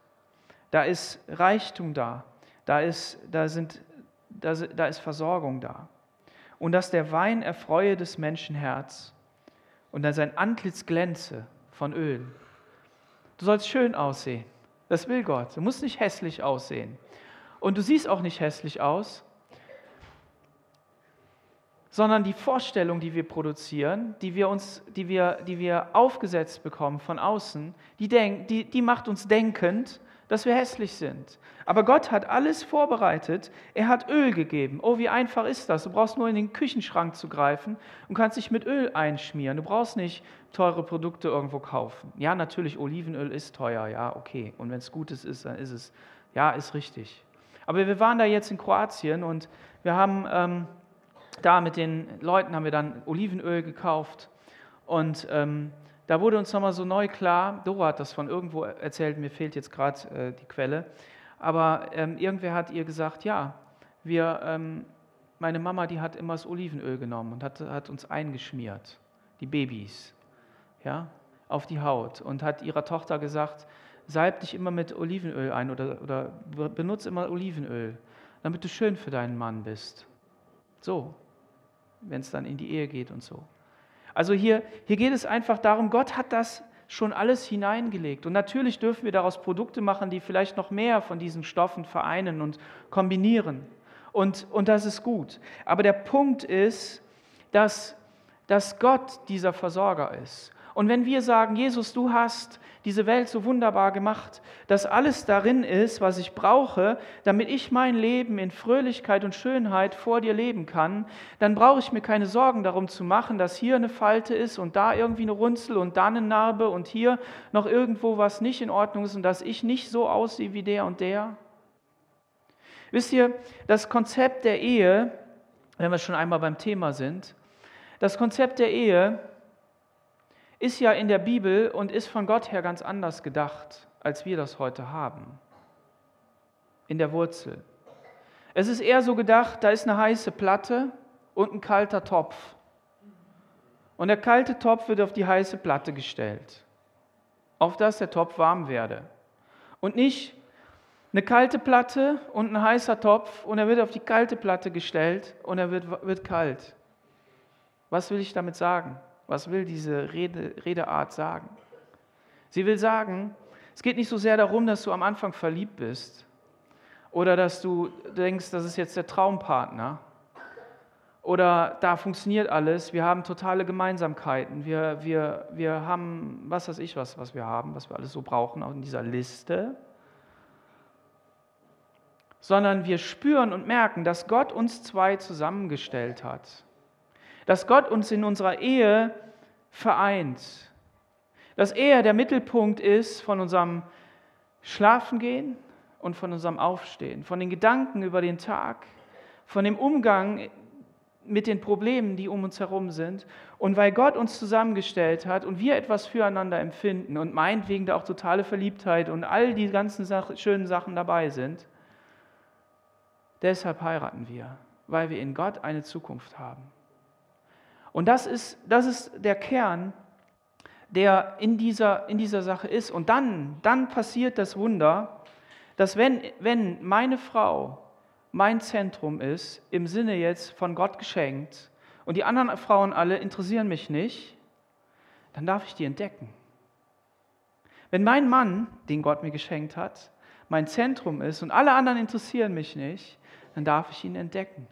Da ist Reichtum da. Da ist, da, sind, da, da ist Versorgung da. Und dass der Wein erfreue des Menschen Herz und dann sein Antlitz glänze von Öl. Du sollst schön aussehen. Das will Gott. Du musst nicht hässlich aussehen. Und du siehst auch nicht hässlich aus, sondern die Vorstellung, die wir produzieren, die wir, uns, die wir, die wir aufgesetzt bekommen von außen, die, denk, die, die macht uns denkend, dass wir hässlich sind. Aber Gott hat alles vorbereitet. Er hat Öl gegeben. Oh, wie einfach ist das? Du brauchst nur in den Küchenschrank zu greifen und kannst dich mit Öl einschmieren. Du brauchst nicht teure Produkte irgendwo kaufen. Ja, natürlich, Olivenöl ist teuer. Ja, okay. Und wenn es gutes ist, dann ist es, ja, ist richtig. Aber wir waren da jetzt in Kroatien und wir haben ähm, da mit den Leuten haben wir dann Olivenöl gekauft und ähm, da wurde uns nochmal so neu klar, Dora hat das von irgendwo erzählt, mir fehlt jetzt gerade äh, die Quelle, aber ähm, irgendwer hat ihr gesagt, ja, wir, ähm, meine Mama, die hat immer das Olivenöl genommen und hat, hat uns eingeschmiert, die Babys, ja, auf die Haut und hat ihrer Tochter gesagt, salb dich immer mit Olivenöl ein oder, oder benutze immer Olivenöl, damit du schön für deinen Mann bist. So, wenn es dann in die Ehe geht und so. Also hier, hier geht es einfach darum, Gott hat das schon alles hineingelegt. Und natürlich dürfen wir daraus Produkte machen, die vielleicht noch mehr von diesen Stoffen vereinen und kombinieren. Und, und das ist gut. Aber der Punkt ist, dass, dass Gott dieser Versorger ist. Und wenn wir sagen, Jesus, du hast diese Welt so wunderbar gemacht, dass alles darin ist, was ich brauche, damit ich mein Leben in Fröhlichkeit und Schönheit vor dir leben kann, dann brauche ich mir keine Sorgen darum zu machen, dass hier eine Falte ist und da irgendwie eine Runzel und da eine Narbe und hier noch irgendwo was nicht in Ordnung ist und dass ich nicht so aussehe wie der und der. Wisst ihr, das Konzept der Ehe, wenn wir schon einmal beim Thema sind, das Konzept der Ehe ist ja in der Bibel und ist von Gott her ganz anders gedacht. als wir das heute haben. In der Wurzel. Es ist eher so gedacht, da ist eine heiße Platte und ein kalter Topf. Und der kalte Topf wird auf die heiße Platte gestellt, auf dass der Topf warm werde. Und nicht eine kalte Platte und ein heißer Topf und er wird auf die kalte Platte gestellt und er wird, wird kalt. Was will ich damit sagen? Was will diese Rede, Redeart sagen? Sie will sagen, es geht nicht so sehr darum, dass du am Anfang verliebt bist oder dass du denkst, das ist jetzt der Traumpartner oder da funktioniert alles, wir haben totale Gemeinsamkeiten, wir, wir, wir haben, was weiß ich was, was wir haben, was wir alles so brauchen, auch in dieser Liste sondern wir spüren und merken, dass Gott uns zwei zusammengestellt hat. Dass Gott uns in unserer Ehe vereint. Dass er der Mittelpunkt ist von unserem Schlafengehen und von unserem Aufstehen, von den Gedanken über den Tag, von dem Umgang mit den Problemen, die um uns herum sind. Und weil Gott uns zusammengestellt hat und wir etwas füreinander empfinden und meinetwegen da auch totale Verliebtheit und all die ganzen schönen Sachen dabei sind, Deshalb heiraten wir, weil wir in Gott eine Zukunft haben. Und das ist, das ist der Kern, der in dieser, in dieser Sache ist. Und dann, dann passiert das Wunder, dass wenn, wenn meine Frau mein Zentrum ist, im Sinne jetzt von Gott geschenkt, und die anderen Frauen alle interessieren mich nicht, dann darf ich die entdecken. Wenn mein Mann, den Gott mir geschenkt hat, mein Zentrum ist und alle anderen interessieren mich nicht, dann darf ich ihn entdecken.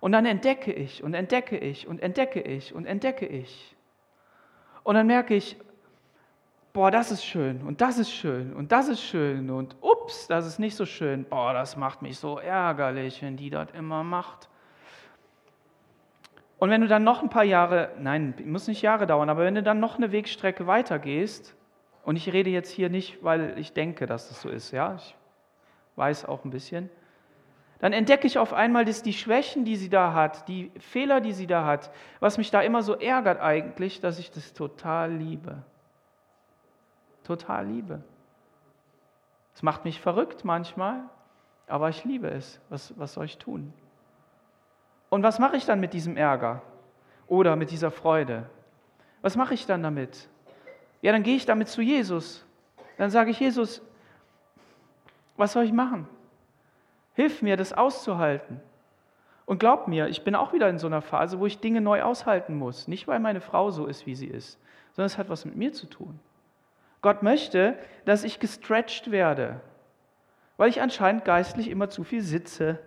Und dann entdecke ich und entdecke ich und entdecke ich und entdecke ich. Und dann merke ich, boah, das ist schön und das ist schön und das ist schön und ups, das ist nicht so schön. Boah, das macht mich so ärgerlich, wenn die das immer macht. Und wenn du dann noch ein paar Jahre, nein, muss nicht Jahre dauern, aber wenn du dann noch eine Wegstrecke weitergehst, und ich rede jetzt hier nicht, weil ich denke, dass das so ist, ja, ich weiß auch ein bisschen, dann entdecke ich auf einmal, dass die Schwächen, die sie da hat, die Fehler, die sie da hat, was mich da immer so ärgert eigentlich, dass ich das total liebe. Total liebe. Es macht mich verrückt manchmal, aber ich liebe es. Was, was soll ich tun? Und was mache ich dann mit diesem Ärger oder mit dieser Freude? Was mache ich dann damit? Ja, dann gehe ich damit zu Jesus. Dann sage ich, Jesus, was soll ich machen? Hilf mir, das auszuhalten. Und glaub mir, ich bin auch wieder in so einer Phase, wo ich Dinge neu aushalten muss. Nicht, weil meine Frau so ist, wie sie ist, sondern es hat was mit mir zu tun. Gott möchte, dass ich gestretched werde, weil ich anscheinend geistlich immer zu viel sitze.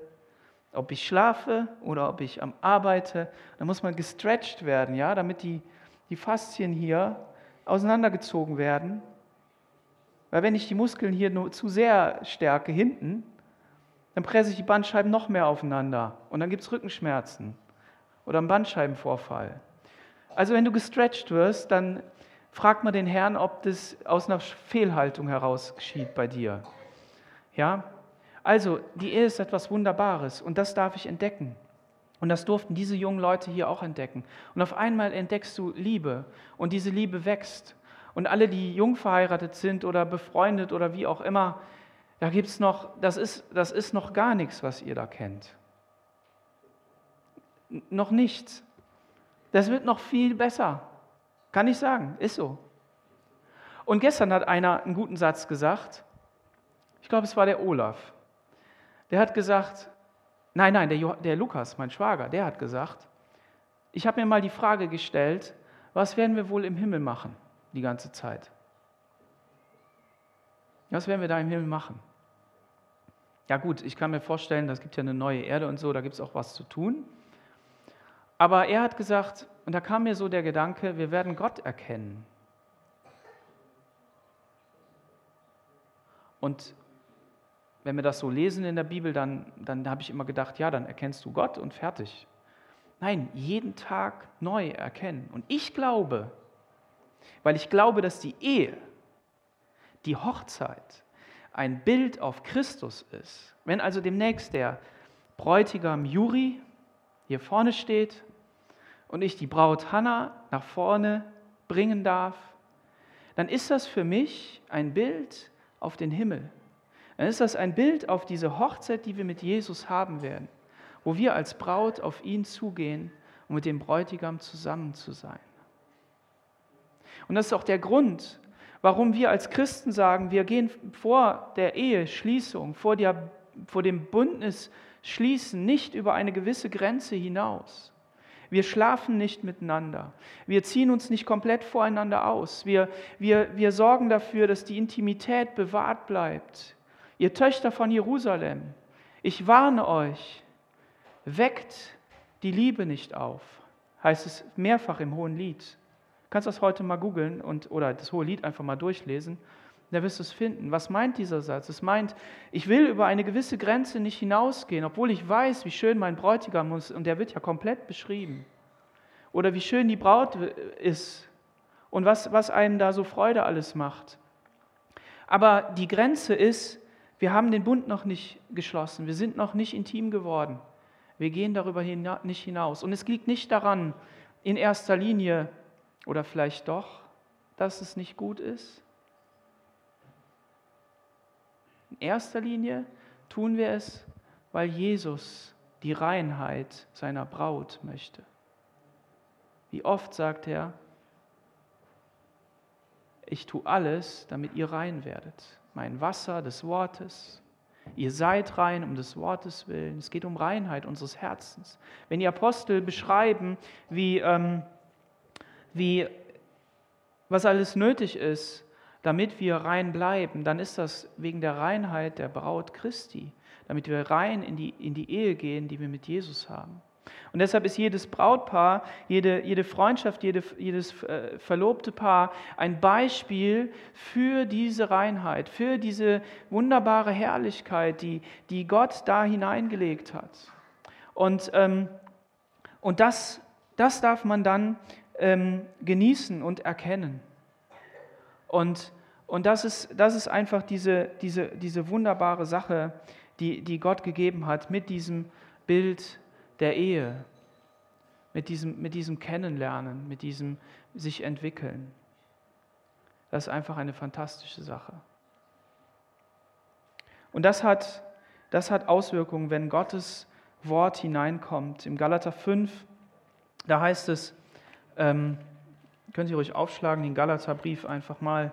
Ob ich schlafe oder ob ich am arbeite, da muss man gestretched werden, ja, damit die, die Faszien hier auseinandergezogen werden. Weil wenn ich die Muskeln hier nur zu sehr stärke hinten, dann presse ich die Bandscheiben noch mehr aufeinander und dann gibt es Rückenschmerzen oder einen Bandscheibenvorfall. Also wenn du gestretched wirst, dann frag mal den Herrn, ob das aus einer Fehlhaltung heraus geschieht bei dir. Ja? Also, die Ehe ist etwas Wunderbares und das darf ich entdecken. Und das durften diese jungen Leute hier auch entdecken. Und auf einmal entdeckst du Liebe und diese Liebe wächst. Und alle, die jung verheiratet sind oder befreundet oder wie auch immer, da gibt es noch, das ist, das ist noch gar nichts, was ihr da kennt. N noch nichts. Das wird noch viel besser. Kann ich sagen, ist so. Und gestern hat einer einen guten Satz gesagt. Ich glaube, es war der Olaf. Der hat gesagt, nein, nein, der, der Lukas, mein Schwager, der hat gesagt, ich habe mir mal die Frage gestellt, was werden wir wohl im Himmel machen die ganze Zeit? Was werden wir da im Himmel machen? Ja gut, ich kann mir vorstellen, es gibt ja eine neue Erde und so, da gibt es auch was zu tun. Aber er hat gesagt, und da kam mir so der Gedanke, wir werden Gott erkennen. Und wenn wir das so lesen in der Bibel, dann, dann habe ich immer gedacht, ja, dann erkennst du Gott und fertig. Nein, jeden Tag neu erkennen. Und ich glaube, weil ich glaube, dass die Ehe, die Hochzeit, ein Bild auf Christus ist, wenn also demnächst der Bräutigam Juri hier vorne steht und ich die Braut Hannah nach vorne bringen darf, dann ist das für mich ein Bild auf den Himmel. Dann ist das ein Bild auf diese Hochzeit, die wir mit Jesus haben werden, wo wir als Braut auf ihn zugehen, um mit dem Bräutigam zusammen zu sein. Und das ist auch der Grund, warum wir als Christen sagen, wir gehen vor der Eheschließung, vor, der, vor dem Bündnisschließen nicht über eine gewisse Grenze hinaus. Wir schlafen nicht miteinander. Wir ziehen uns nicht komplett voreinander aus. Wir, wir, wir sorgen dafür, dass die Intimität bewahrt bleibt. Ihr Töchter von Jerusalem, ich warne euch, weckt die Liebe nicht auf, heißt es mehrfach im Hohen Lied kannst das heute mal googeln und, oder das hohe Lied einfach mal durchlesen. Da wirst du es finden. Was meint dieser Satz? Es meint, ich will über eine gewisse Grenze nicht hinausgehen, obwohl ich weiß, wie schön mein Bräutigam ist, und der wird ja komplett beschrieben. Oder wie schön die Braut ist und was, was einem da so Freude alles macht. Aber die Grenze ist, wir haben den Bund noch nicht geschlossen, wir sind noch nicht intim geworden. Wir gehen darüber nicht hinaus. Und es liegt nicht daran, in erster Linie oder vielleicht doch, dass es nicht gut ist? In erster Linie tun wir es, weil Jesus die Reinheit seiner Braut möchte. Wie oft sagt er, ich tue alles, damit ihr rein werdet. Mein Wasser des Wortes. Ihr seid rein um des Wortes willen. Es geht um Reinheit unseres Herzens. Wenn die Apostel beschreiben, wie ähm, wie, was alles nötig ist, damit wir rein bleiben, dann ist das wegen der Reinheit der Braut Christi, damit wir rein in die, in die Ehe gehen, die wir mit Jesus haben. Und deshalb ist jedes Brautpaar, jede, jede Freundschaft, jede, jedes äh, verlobte Paar ein Beispiel für diese Reinheit, für diese wunderbare Herrlichkeit, die, die Gott da hineingelegt hat. Und, ähm, und das, das darf man dann ähm, genießen und erkennen. Und, und das, ist, das ist einfach diese, diese, diese wunderbare Sache, die, die Gott gegeben hat mit diesem Bild der Ehe, mit diesem, mit diesem Kennenlernen, mit diesem sich entwickeln. Das ist einfach eine fantastische Sache. Und das hat, das hat Auswirkungen, wenn Gottes Wort hineinkommt. Im Galater 5, da heißt es, ähm, können Sie ruhig aufschlagen, den Galaterbrief einfach mal.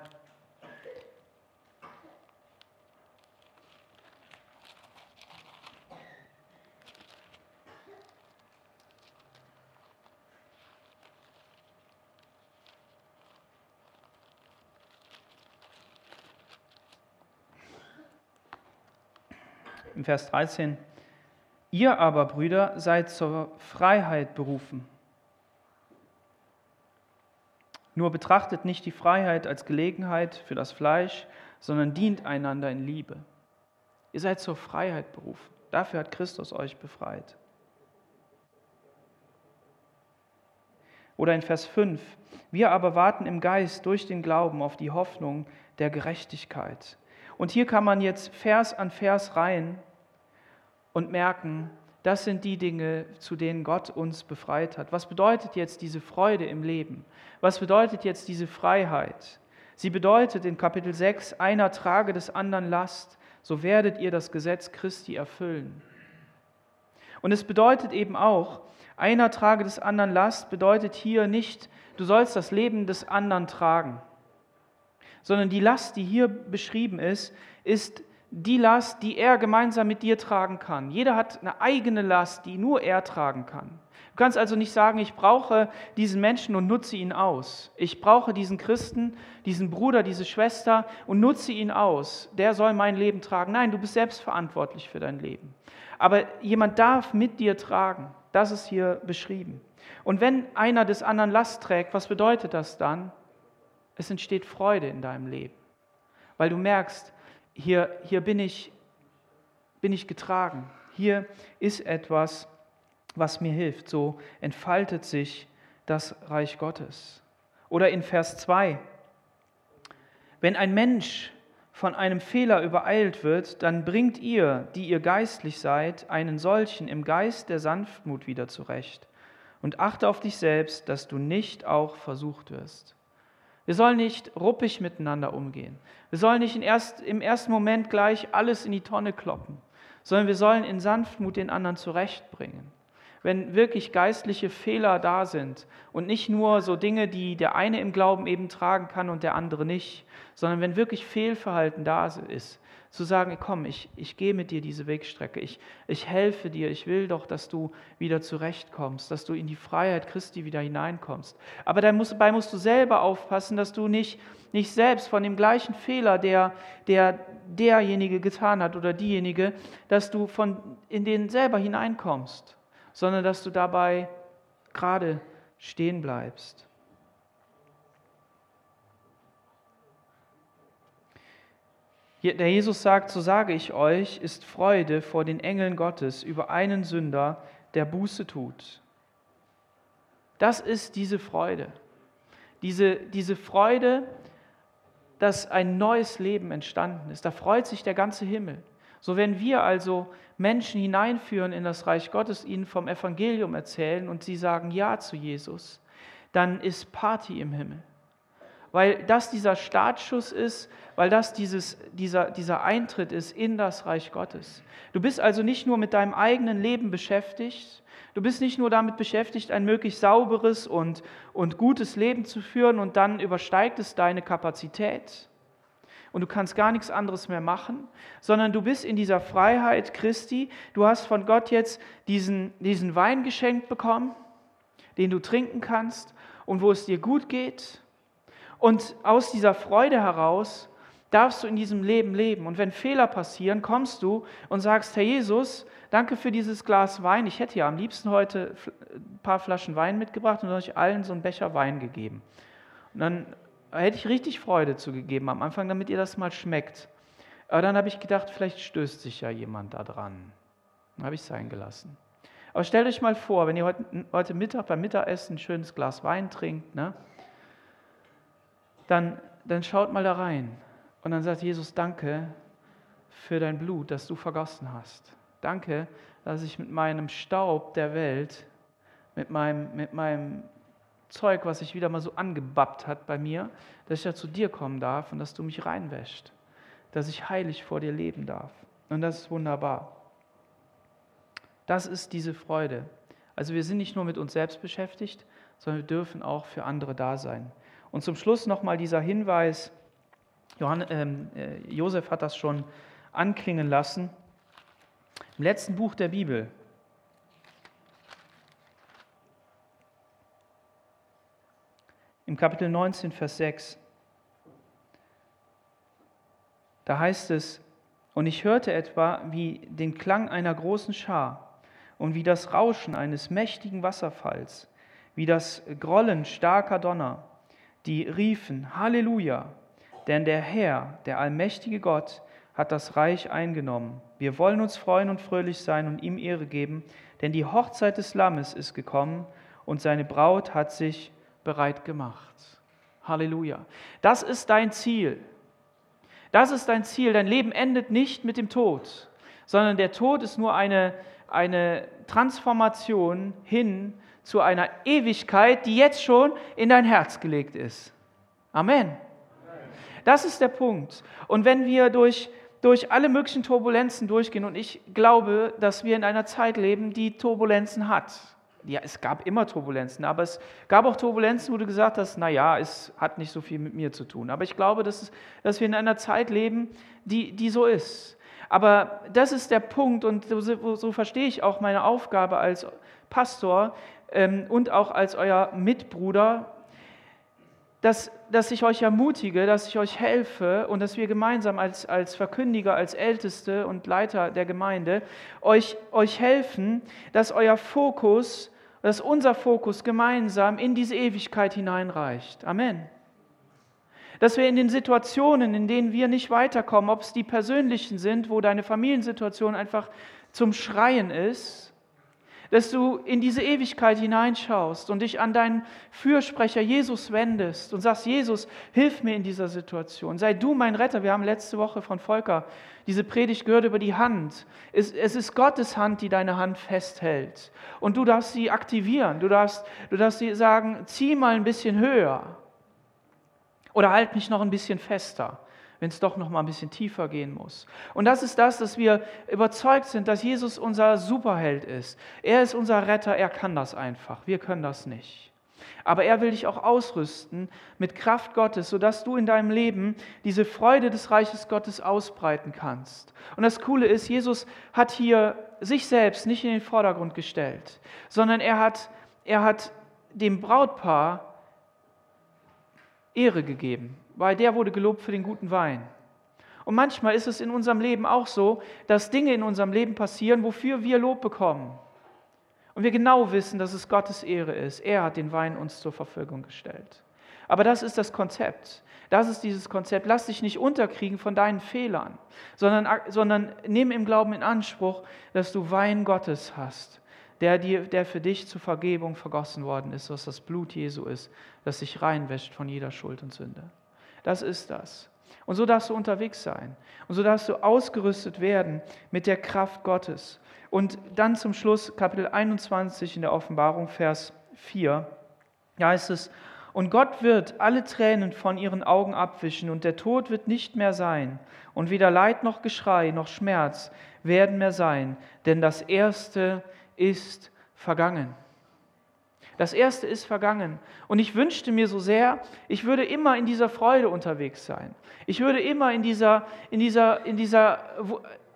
Im Vers 13. Ihr aber, Brüder, seid zur Freiheit berufen. Nur betrachtet nicht die Freiheit als Gelegenheit für das Fleisch, sondern dient einander in Liebe. Ihr seid zur Freiheit berufen. Dafür hat Christus euch befreit. Oder in Vers 5, wir aber warten im Geist durch den Glauben auf die Hoffnung der Gerechtigkeit. Und hier kann man jetzt Vers an Vers rein und merken, das sind die Dinge, zu denen Gott uns befreit hat. Was bedeutet jetzt diese Freude im Leben? Was bedeutet jetzt diese Freiheit? Sie bedeutet in Kapitel 6, einer trage des anderen Last, so werdet ihr das Gesetz Christi erfüllen. Und es bedeutet eben auch, einer trage des anderen Last bedeutet hier nicht, du sollst das Leben des anderen tragen, sondern die Last, die hier beschrieben ist, ist die Last, die er gemeinsam mit dir tragen kann. Jeder hat eine eigene Last, die nur er tragen kann. Du kannst also nicht sagen, ich brauche diesen Menschen und nutze ihn aus. Ich brauche diesen Christen, diesen Bruder, diese Schwester und nutze ihn aus. Der soll mein Leben tragen. Nein, du bist selbst verantwortlich für dein Leben. Aber jemand darf mit dir tragen. Das ist hier beschrieben. Und wenn einer des anderen Last trägt, was bedeutet das dann? Es entsteht Freude in deinem Leben. Weil du merkst, hier, hier bin, ich, bin ich getragen. Hier ist etwas, was mir hilft. So entfaltet sich das Reich Gottes. Oder in Vers 2. Wenn ein Mensch von einem Fehler übereilt wird, dann bringt ihr, die ihr geistlich seid, einen solchen im Geist der Sanftmut wieder zurecht. Und achte auf dich selbst, dass du nicht auch versucht wirst. Wir sollen nicht ruppig miteinander umgehen. Wir sollen nicht erst, im ersten Moment gleich alles in die Tonne kloppen, sondern wir sollen in Sanftmut den anderen zurechtbringen. Wenn wirklich geistliche Fehler da sind und nicht nur so Dinge, die der eine im Glauben eben tragen kann und der andere nicht, sondern wenn wirklich Fehlverhalten da ist, zu sagen, komm, ich, ich gehe mit dir diese Wegstrecke, ich, ich helfe dir, ich will doch, dass du wieder zurechtkommst, dass du in die Freiheit Christi wieder hineinkommst. Aber dabei musst du selber aufpassen, dass du nicht, nicht selbst von dem gleichen Fehler, der, der derjenige getan hat oder diejenige, dass du von, in den selber hineinkommst, sondern dass du dabei gerade stehen bleibst. Der Jesus sagt, so sage ich euch, ist Freude vor den Engeln Gottes über einen Sünder, der Buße tut. Das ist diese Freude. Diese, diese Freude, dass ein neues Leben entstanden ist. Da freut sich der ganze Himmel. So wenn wir also Menschen hineinführen in das Reich Gottes, ihnen vom Evangelium erzählen und sie sagen Ja zu Jesus, dann ist Party im Himmel weil das dieser Startschuss ist, weil das dieses, dieser, dieser Eintritt ist in das Reich Gottes. Du bist also nicht nur mit deinem eigenen Leben beschäftigt, du bist nicht nur damit beschäftigt, ein möglichst sauberes und, und gutes Leben zu führen und dann übersteigt es deine Kapazität. Und du kannst gar nichts anderes mehr machen, sondern du bist in dieser Freiheit Christi, du hast von Gott jetzt diesen, diesen Wein geschenkt bekommen, den du trinken kannst und wo es dir gut geht und aus dieser Freude heraus darfst du in diesem Leben leben. Und wenn Fehler passieren, kommst du und sagst, Herr Jesus, danke für dieses Glas Wein. Ich hätte ja am liebsten heute ein paar Flaschen Wein mitgebracht und euch allen so einen Becher Wein gegeben. Und dann hätte ich richtig Freude zugegeben am Anfang, damit ihr das mal schmeckt. Aber dann habe ich gedacht, vielleicht stößt sich ja jemand da dran. Dann habe ich es sein gelassen. Aber stellt euch mal vor, wenn ihr heute, heute Mittag beim Mittagessen ein schönes Glas Wein trinkt, ne? Dann, dann schaut mal da rein. Und dann sagt Jesus, danke für dein Blut, das du vergossen hast. Danke, dass ich mit meinem Staub der Welt, mit meinem, mit meinem Zeug, was sich wieder mal so angebappt hat bei mir, dass ich ja zu dir kommen darf und dass du mich reinwäscht, dass ich heilig vor dir leben darf. Und das ist wunderbar. Das ist diese Freude. Also wir sind nicht nur mit uns selbst beschäftigt, sondern wir dürfen auch für andere da sein. Und zum Schluss nochmal dieser Hinweis, Johann, ähm, äh, Josef hat das schon anklingen lassen, im letzten Buch der Bibel, im Kapitel 19, Vers 6, da heißt es, und ich hörte etwa wie den Klang einer großen Schar und wie das Rauschen eines mächtigen Wasserfalls, wie das Grollen starker Donner die riefen, Halleluja, denn der Herr, der allmächtige Gott, hat das Reich eingenommen. Wir wollen uns freuen und fröhlich sein und ihm Ehre geben, denn die Hochzeit des Lammes ist gekommen und seine Braut hat sich bereit gemacht. Halleluja. Das ist dein Ziel. Das ist dein Ziel. Dein Leben endet nicht mit dem Tod, sondern der Tod ist nur eine, eine Transformation hin zu einer Ewigkeit, die jetzt schon in dein Herz gelegt ist. Amen. Das ist der Punkt. Und wenn wir durch, durch alle möglichen Turbulenzen durchgehen, und ich glaube, dass wir in einer Zeit leben, die Turbulenzen hat. Ja, es gab immer Turbulenzen, aber es gab auch Turbulenzen, wo du gesagt hast, naja, es hat nicht so viel mit mir zu tun. Aber ich glaube, dass, es, dass wir in einer Zeit leben, die, die so ist. Aber das ist der Punkt und so, so verstehe ich auch meine Aufgabe als Pastor, und auch als euer Mitbruder, dass, dass ich euch ermutige, dass ich euch helfe und dass wir gemeinsam als, als Verkündiger, als Älteste und Leiter der Gemeinde euch, euch helfen, dass euer Fokus, dass unser Fokus gemeinsam in diese Ewigkeit hineinreicht. Amen. Dass wir in den Situationen, in denen wir nicht weiterkommen, ob es die persönlichen sind, wo deine Familiensituation einfach zum Schreien ist, dass du in diese Ewigkeit hineinschaust und dich an deinen Fürsprecher Jesus wendest und sagst, Jesus, hilf mir in dieser Situation. Sei du mein Retter. Wir haben letzte Woche von Volker diese Predigt gehört über die Hand. Es, es ist Gottes Hand, die deine Hand festhält. Und du darfst sie aktivieren. Du darfst, du darfst sie sagen, zieh mal ein bisschen höher. Oder halt mich noch ein bisschen fester, wenn es doch noch mal ein bisschen tiefer gehen muss. Und das ist das, dass wir überzeugt sind, dass Jesus unser Superheld ist. Er ist unser Retter, er kann das einfach. Wir können das nicht. Aber er will dich auch ausrüsten mit Kraft Gottes, sodass du in deinem Leben diese Freude des Reiches Gottes ausbreiten kannst. Und das Coole ist, Jesus hat hier sich selbst nicht in den Vordergrund gestellt, sondern er hat, er hat dem Brautpaar Ehre gegeben, weil der wurde gelobt für den guten Wein. Und manchmal ist es in unserem Leben auch so, dass Dinge in unserem Leben passieren, wofür wir Lob bekommen. Und wir genau wissen, dass es Gottes Ehre ist. Er hat den Wein uns zur Verfügung gestellt. Aber das ist das Konzept. Das ist dieses Konzept. Lass dich nicht unterkriegen von deinen Fehlern, sondern, sondern nimm im Glauben in Anspruch, dass du Wein Gottes hast, der, dir, der für dich zur Vergebung vergossen worden ist, was das Blut Jesu ist, das sich reinwäscht von jeder Schuld und Sünde. Das ist das. Und so darfst du unterwegs sein. Und so darfst du ausgerüstet werden mit der Kraft Gottes. Und dann zum Schluss Kapitel 21 in der Offenbarung, Vers 4, da heißt es, und Gott wird alle Tränen von ihren Augen abwischen und der Tod wird nicht mehr sein und weder Leid noch Geschrei noch Schmerz werden mehr sein, denn das Erste ist vergangen. Das Erste ist vergangen. Und ich wünschte mir so sehr, ich würde immer in dieser Freude unterwegs sein. Ich würde immer in dieser, in dieser, in dieser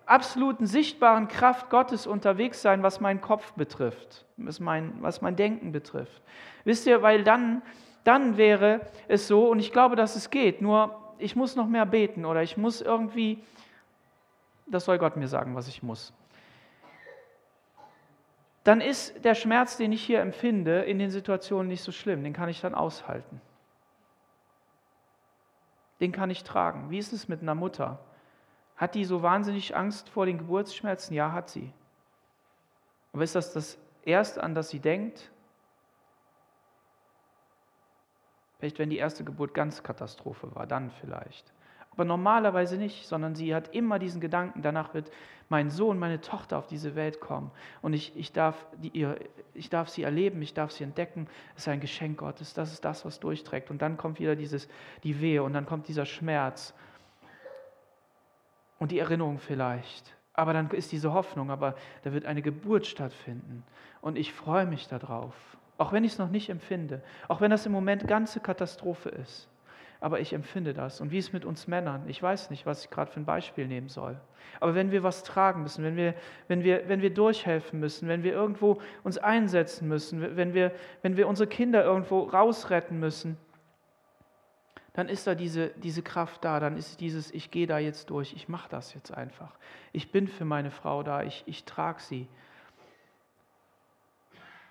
absoluten sichtbaren Kraft Gottes unterwegs sein, was meinen Kopf betrifft, was mein, was mein Denken betrifft. Wisst ihr, weil dann, dann wäre es so, und ich glaube, dass es geht, nur ich muss noch mehr beten oder ich muss irgendwie, das soll Gott mir sagen, was ich muss. Dann ist der Schmerz, den ich hier empfinde, in den Situationen nicht so schlimm. Den kann ich dann aushalten. Den kann ich tragen. Wie ist es mit einer Mutter? Hat die so wahnsinnig Angst vor den Geburtsschmerzen? Ja, hat sie. Aber ist das das Erste, an das sie denkt? Vielleicht, wenn die erste Geburt ganz Katastrophe war, dann vielleicht. Aber normalerweise nicht, sondern sie hat immer diesen Gedanken, danach wird mein Sohn, meine Tochter auf diese Welt kommen und ich, ich, darf die, ihr, ich darf sie erleben, ich darf sie entdecken. Es ist ein Geschenk Gottes, das ist das, was durchträgt. Und dann kommt wieder dieses, die Wehe und dann kommt dieser Schmerz und die Erinnerung vielleicht. Aber dann ist diese Hoffnung, aber da wird eine Geburt stattfinden. Und ich freue mich darauf, auch wenn ich es noch nicht empfinde, auch wenn das im Moment ganze Katastrophe ist. Aber ich empfinde das. Und wie ist es mit uns Männern? Ich weiß nicht, was ich gerade für ein Beispiel nehmen soll. Aber wenn wir was tragen müssen, wenn wir, wenn wir, wenn wir durchhelfen müssen, wenn wir irgendwo uns einsetzen müssen, wenn wir, wenn wir unsere Kinder irgendwo rausretten müssen, dann ist da diese, diese Kraft da, dann ist dieses, ich gehe da jetzt durch, ich mache das jetzt einfach. Ich bin für meine Frau da, ich, ich trage sie.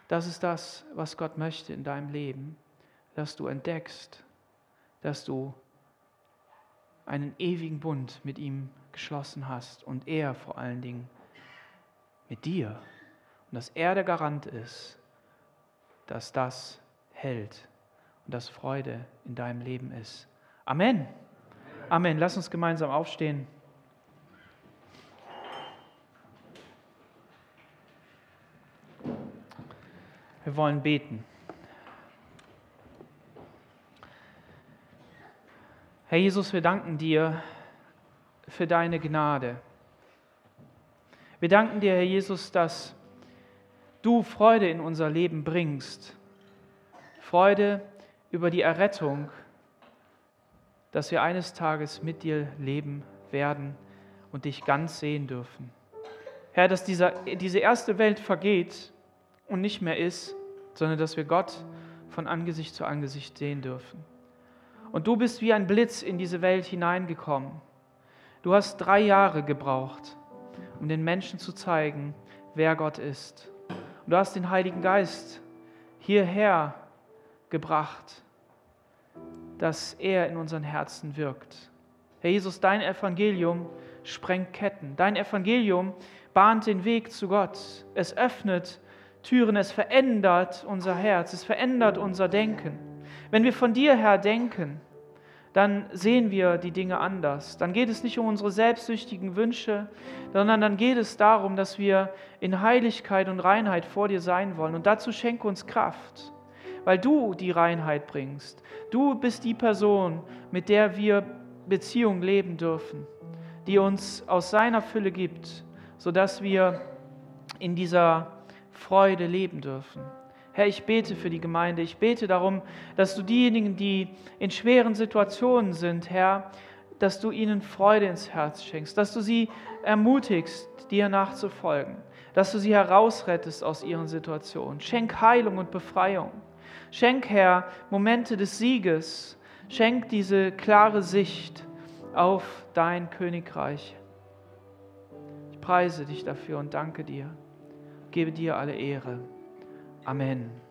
Das ist das, was Gott möchte in deinem Leben, dass du entdeckst, dass du einen ewigen Bund mit ihm geschlossen hast und er vor allen Dingen mit dir und dass er der Garant ist, dass das hält und dass Freude in deinem Leben ist. Amen. Amen. Lass uns gemeinsam aufstehen. Wir wollen beten. Herr Jesus, wir danken dir für deine Gnade. Wir danken dir, Herr Jesus, dass du Freude in unser Leben bringst. Freude über die Errettung, dass wir eines Tages mit dir leben werden und dich ganz sehen dürfen. Herr, dass dieser, diese erste Welt vergeht und nicht mehr ist, sondern dass wir Gott von Angesicht zu Angesicht sehen dürfen. Und du bist wie ein Blitz in diese Welt hineingekommen. Du hast drei Jahre gebraucht, um den Menschen zu zeigen, wer Gott ist. Und du hast den Heiligen Geist hierher gebracht, dass er in unseren Herzen wirkt. Herr Jesus, dein Evangelium sprengt Ketten. Dein Evangelium bahnt den Weg zu Gott. Es öffnet Türen, es verändert unser Herz, es verändert unser Denken. Wenn wir von dir her denken, dann sehen wir die Dinge anders. Dann geht es nicht um unsere selbstsüchtigen Wünsche, sondern dann geht es darum, dass wir in Heiligkeit und Reinheit vor dir sein wollen. Und dazu schenke uns Kraft weil du die Reinheit bringst. Du bist die Person, mit der wir Beziehung leben dürfen, die uns aus seiner Fülle gibt, sodass wir in dieser Freude leben dürfen. Herr, ich bete für die Gemeinde. Ich bete darum, dass du diejenigen, die in schweren Situationen sind, Herr, dass du ihnen Freude ins Herz schenkst, dass du sie ermutigst, dir nachzufolgen, dass du sie herausrettest aus ihren Situationen. Schenk Heilung und Befreiung. Schenk, Herr, Momente des Sieges. Schenk diese klare Sicht auf dein Königreich. Ich preise dich dafür und danke dir. Gebe dir alle Ehre. Amen.